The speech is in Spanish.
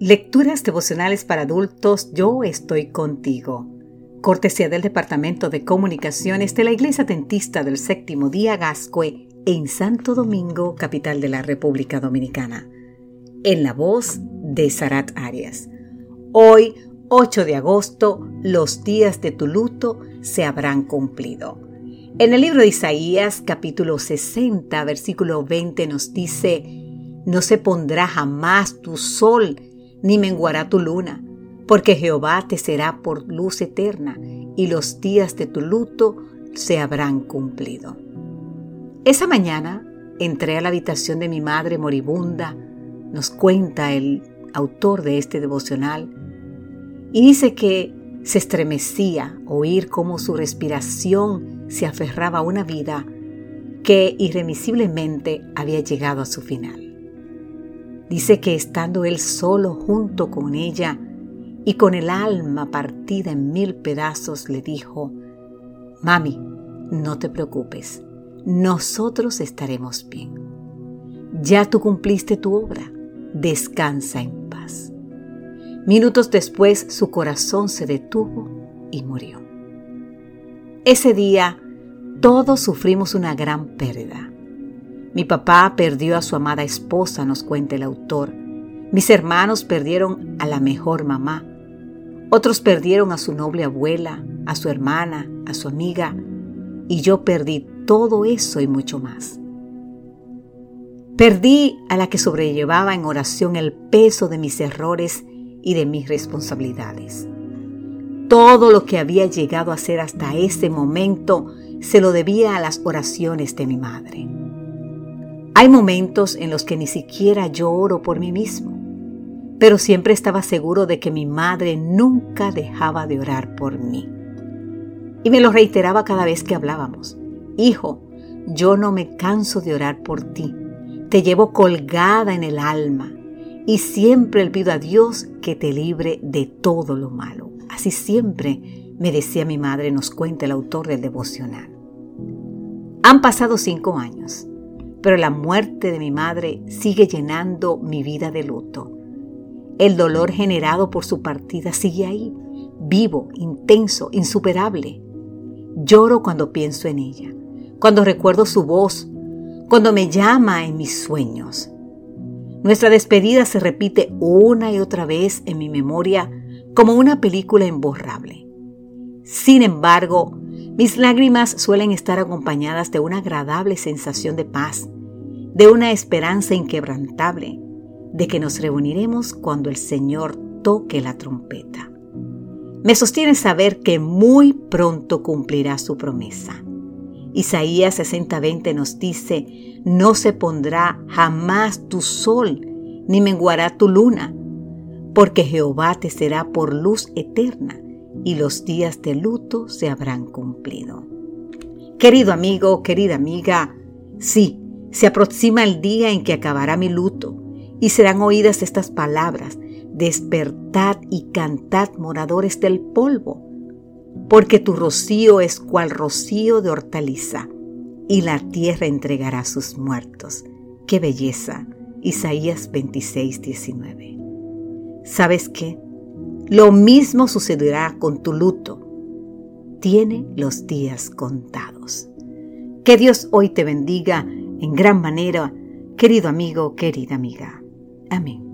Lecturas devocionales para adultos, yo estoy contigo. Cortesía del Departamento de Comunicaciones de la Iglesia Dentista del Séptimo Día Gascue en Santo Domingo, capital de la República Dominicana. En la voz de Sarat Arias. Hoy, 8 de agosto, los días de tu luto se habrán cumplido. En el libro de Isaías, capítulo 60, versículo 20, nos dice, No se pondrá jamás tu sol ni menguará tu luna, porque Jehová te será por luz eterna, y los días de tu luto se habrán cumplido. Esa mañana entré a la habitación de mi madre moribunda, nos cuenta el autor de este devocional, y dice que se estremecía oír cómo su respiración se aferraba a una vida que irremisiblemente había llegado a su final. Dice que estando él solo junto con ella y con el alma partida en mil pedazos, le dijo, Mami, no te preocupes, nosotros estaremos bien. Ya tú cumpliste tu obra, descansa en paz. Minutos después su corazón se detuvo y murió. Ese día todos sufrimos una gran pérdida. Mi papá perdió a su amada esposa, nos cuenta el autor. Mis hermanos perdieron a la mejor mamá. Otros perdieron a su noble abuela, a su hermana, a su amiga. Y yo perdí todo eso y mucho más. Perdí a la que sobrellevaba en oración el peso de mis errores y de mis responsabilidades. Todo lo que había llegado a ser hasta ese momento se lo debía a las oraciones de mi madre. Hay momentos en los que ni siquiera yo oro por mí mismo, pero siempre estaba seguro de que mi madre nunca dejaba de orar por mí. Y me lo reiteraba cada vez que hablábamos. Hijo, yo no me canso de orar por ti. Te llevo colgada en el alma y siempre le pido a Dios que te libre de todo lo malo. Así siempre me decía mi madre, nos cuenta el autor del devocional. Han pasado cinco años pero la muerte de mi madre sigue llenando mi vida de luto. El dolor generado por su partida sigue ahí, vivo, intenso, insuperable. Lloro cuando pienso en ella, cuando recuerdo su voz, cuando me llama en mis sueños. Nuestra despedida se repite una y otra vez en mi memoria como una película imborrable. Sin embargo, mis lágrimas suelen estar acompañadas de una agradable sensación de paz, de una esperanza inquebrantable, de que nos reuniremos cuando el Señor toque la trompeta. Me sostiene saber que muy pronto cumplirá su promesa. Isaías 60:20 nos dice, no se pondrá jamás tu sol, ni menguará tu luna, porque Jehová te será por luz eterna y los días de luto se habrán cumplido. Querido amigo, querida amiga, sí, se aproxima el día en que acabará mi luto y serán oídas estas palabras, despertad y cantad moradores del polvo, porque tu rocío es cual rocío de hortaliza, y la tierra entregará sus muertos. ¡Qué belleza! Isaías 26, 19. ¿Sabes qué? Lo mismo sucederá con tu luto. Tiene los días contados. Que Dios hoy te bendiga en gran manera, querido amigo, querida amiga. Amén.